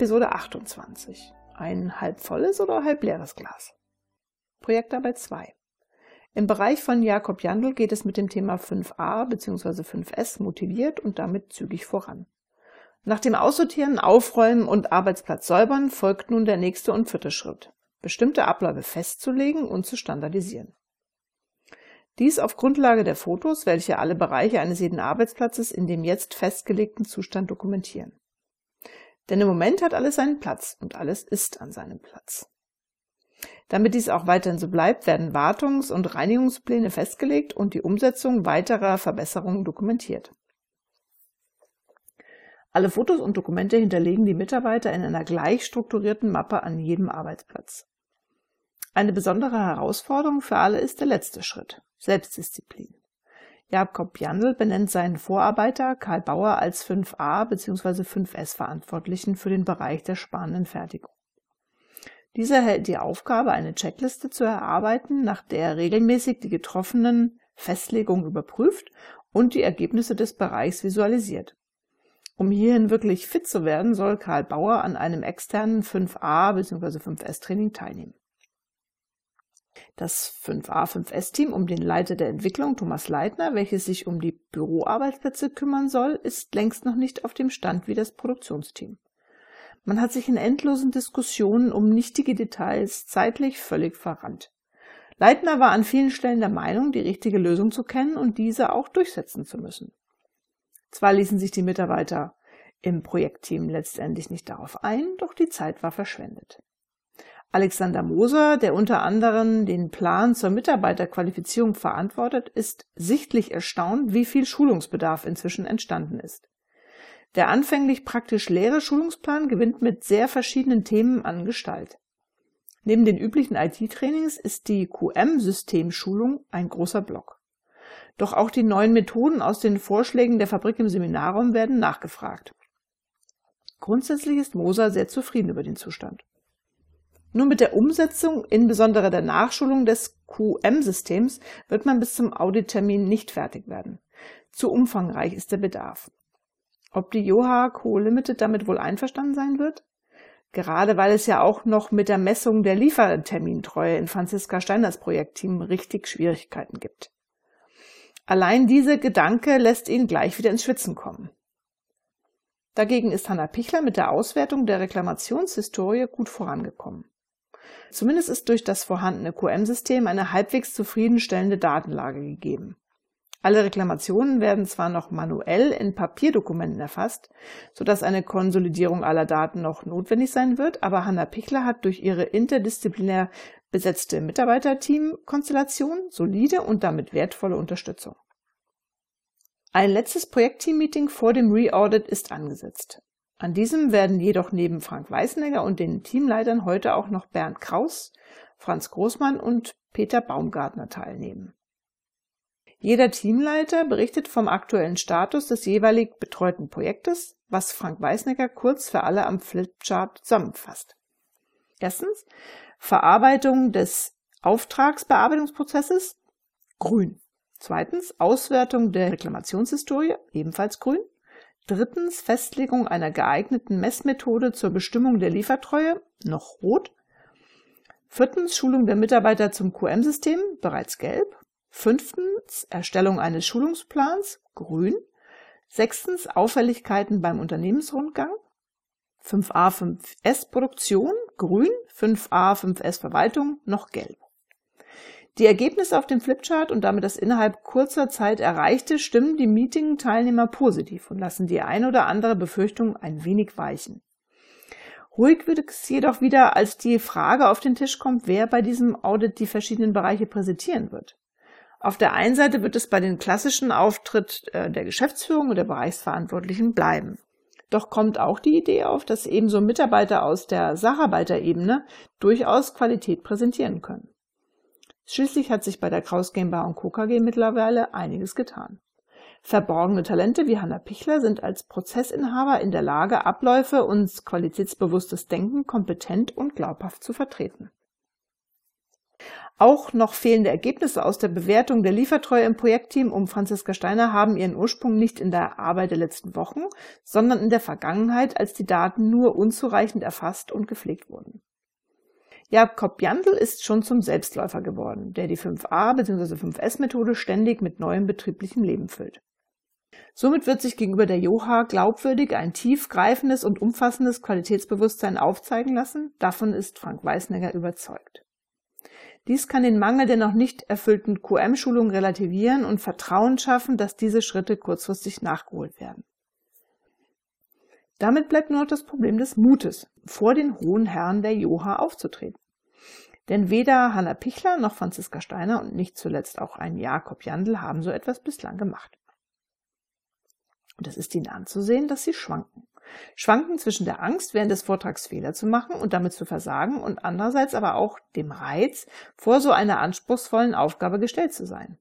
Episode 28. Ein halb volles oder halb leeres Glas? Projektarbeit 2. Im Bereich von Jakob Jandl geht es mit dem Thema 5a bzw. 5s motiviert und damit zügig voran. Nach dem Aussortieren, Aufräumen und Arbeitsplatz säubern folgt nun der nächste und vierte Schritt. Bestimmte Abläufe festzulegen und zu standardisieren. Dies auf Grundlage der Fotos, welche alle Bereiche eines jeden Arbeitsplatzes in dem jetzt festgelegten Zustand dokumentieren. Denn im Moment hat alles seinen Platz und alles ist an seinem Platz. Damit dies auch weiterhin so bleibt, werden Wartungs- und Reinigungspläne festgelegt und die Umsetzung weiterer Verbesserungen dokumentiert. Alle Fotos und Dokumente hinterlegen die Mitarbeiter in einer gleich strukturierten Mappe an jedem Arbeitsplatz. Eine besondere Herausforderung für alle ist der letzte Schritt, Selbstdisziplin. Jakob Jandl benennt seinen Vorarbeiter Karl Bauer als 5a bzw. 5s Verantwortlichen für den Bereich der sparenden Fertigung. Dieser erhält die Aufgabe, eine Checkliste zu erarbeiten, nach der er regelmäßig die getroffenen Festlegungen überprüft und die Ergebnisse des Bereichs visualisiert. Um hierhin wirklich fit zu werden, soll Karl Bauer an einem externen 5a bzw. 5s Training teilnehmen. Das 5a 5s-Team um den Leiter der Entwicklung Thomas Leitner, welches sich um die Büroarbeitsplätze kümmern soll, ist längst noch nicht auf dem Stand wie das Produktionsteam. Man hat sich in endlosen Diskussionen um nichtige Details zeitlich völlig verrannt. Leitner war an vielen Stellen der Meinung, die richtige Lösung zu kennen und diese auch durchsetzen zu müssen. Zwar ließen sich die Mitarbeiter im Projektteam letztendlich nicht darauf ein, doch die Zeit war verschwendet. Alexander Moser, der unter anderem den Plan zur Mitarbeiterqualifizierung verantwortet, ist sichtlich erstaunt, wie viel Schulungsbedarf inzwischen entstanden ist. Der anfänglich praktisch leere Schulungsplan gewinnt mit sehr verschiedenen Themen an Gestalt. Neben den üblichen IT-Trainings ist die QM-Systemschulung ein großer Block. Doch auch die neuen Methoden aus den Vorschlägen der Fabrik im Seminarraum werden nachgefragt. Grundsätzlich ist Moser sehr zufrieden über den Zustand. Nur mit der Umsetzung, insbesondere der Nachschulung des QM-Systems, wird man bis zum Audittermin nicht fertig werden. Zu umfangreich ist der Bedarf. Ob die Joha Co. Limited damit wohl einverstanden sein wird? Gerade weil es ja auch noch mit der Messung der Liefertermintreue in Franziska Steiners Projektteam richtig Schwierigkeiten gibt. Allein dieser Gedanke lässt ihn gleich wieder ins Schwitzen kommen. Dagegen ist Hanna Pichler mit der Auswertung der Reklamationshistorie gut vorangekommen. Zumindest ist durch das vorhandene QM-System eine halbwegs zufriedenstellende Datenlage gegeben. Alle Reklamationen werden zwar noch manuell in Papierdokumenten erfasst, sodass eine Konsolidierung aller Daten noch notwendig sein wird, aber Hanna Pichler hat durch ihre interdisziplinär besetzte Mitarbeiterteam-Konstellation solide und damit wertvolle Unterstützung. Ein letztes Projektteam-Meeting vor dem Re-Audit ist angesetzt. An diesem werden jedoch neben Frank Weißenegger und den Teamleitern heute auch noch Bernd Kraus, Franz Großmann und Peter Baumgartner teilnehmen. Jeder Teamleiter berichtet vom aktuellen Status des jeweilig betreuten Projektes, was Frank Weißnecker kurz für alle am Flipchart zusammenfasst. Erstens Verarbeitung des Auftragsbearbeitungsprozesses grün. Zweitens Auswertung der Reklamationshistorie ebenfalls grün. Drittens Festlegung einer geeigneten Messmethode zur Bestimmung der Liefertreue noch rot. Viertens Schulung der Mitarbeiter zum QM-System bereits gelb. Fünftens Erstellung eines Schulungsplans, grün. Sechstens Auffälligkeiten beim Unternehmensrundgang. 5a 5s Produktion, grün. 5a 5s Verwaltung, noch gelb. Die Ergebnisse auf dem Flipchart und damit das innerhalb kurzer Zeit erreichte stimmen die Meeting-Teilnehmer positiv und lassen die ein oder andere Befürchtung ein wenig weichen. Ruhig wird es jedoch wieder, als die Frage auf den Tisch kommt, wer bei diesem Audit die verschiedenen Bereiche präsentieren wird. Auf der einen Seite wird es bei den klassischen Auftritt äh, der Geschäftsführung und der Bereichsverantwortlichen bleiben. Doch kommt auch die Idee auf, dass ebenso Mitarbeiter aus der Sacharbeiterebene durchaus Qualität präsentieren können. Schließlich hat sich bei der Kraus GmbH und Co. KG mittlerweile einiges getan. Verborgene Talente wie Hanna Pichler sind als Prozessinhaber in der Lage, Abläufe und qualitätsbewusstes Denken kompetent und glaubhaft zu vertreten. Auch noch fehlende Ergebnisse aus der Bewertung der Liefertreue im Projektteam um Franziska Steiner haben ihren Ursprung nicht in der Arbeit der letzten Wochen, sondern in der Vergangenheit, als die Daten nur unzureichend erfasst und gepflegt wurden. Jakob Jandl ist schon zum Selbstläufer geworden, der die 5a bzw. 5S-Methode ständig mit neuem betrieblichem Leben füllt. Somit wird sich gegenüber der Joha glaubwürdig ein tiefgreifendes und umfassendes Qualitätsbewusstsein aufzeigen lassen. Davon ist Frank Weißnegger überzeugt. Dies kann den Mangel der noch nicht erfüllten QM-Schulung relativieren und Vertrauen schaffen, dass diese Schritte kurzfristig nachgeholt werden. Damit bleibt nur noch das Problem des Mutes, vor den hohen Herren der Joha aufzutreten. Denn weder Hanna Pichler noch Franziska Steiner und nicht zuletzt auch ein Jakob Jandl haben so etwas bislang gemacht. Und es ist ihnen anzusehen, dass sie schwanken. Schwanken zwischen der Angst, während des Vortrags Fehler zu machen und damit zu versagen und andererseits aber auch dem Reiz, vor so einer anspruchsvollen Aufgabe gestellt zu sein.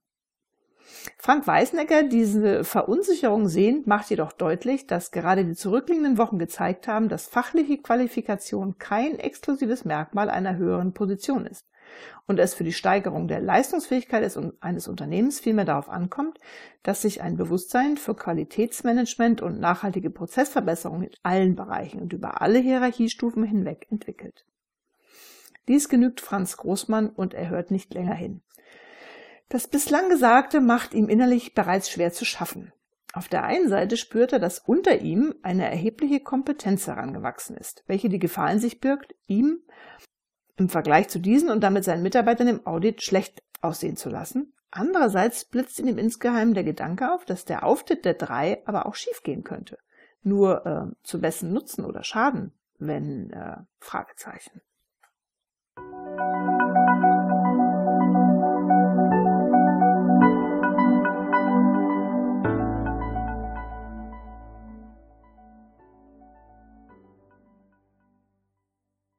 Frank Weißnecker, diese Verunsicherung sehend, macht jedoch deutlich, dass gerade die zurückliegenden Wochen gezeigt haben, dass fachliche Qualifikation kein exklusives Merkmal einer höheren Position ist und es für die Steigerung der Leistungsfähigkeit eines Unternehmens vielmehr darauf ankommt, dass sich ein Bewusstsein für Qualitätsmanagement und nachhaltige Prozessverbesserung in allen Bereichen und über alle Hierarchiestufen hinweg entwickelt. Dies genügt Franz Großmann und er hört nicht länger hin. Das bislang Gesagte macht ihm innerlich bereits schwer zu schaffen. Auf der einen Seite spürt er, dass unter ihm eine erhebliche Kompetenz herangewachsen ist, welche die Gefahr in sich birgt, ihm im Vergleich zu diesen und damit seinen Mitarbeitern im Audit schlecht aussehen zu lassen. Andererseits blitzt in ihm insgeheim der Gedanke auf, dass der Auftritt der drei aber auch schiefgehen könnte. Nur äh, zu wessen Nutzen oder Schaden, wenn äh, Fragezeichen.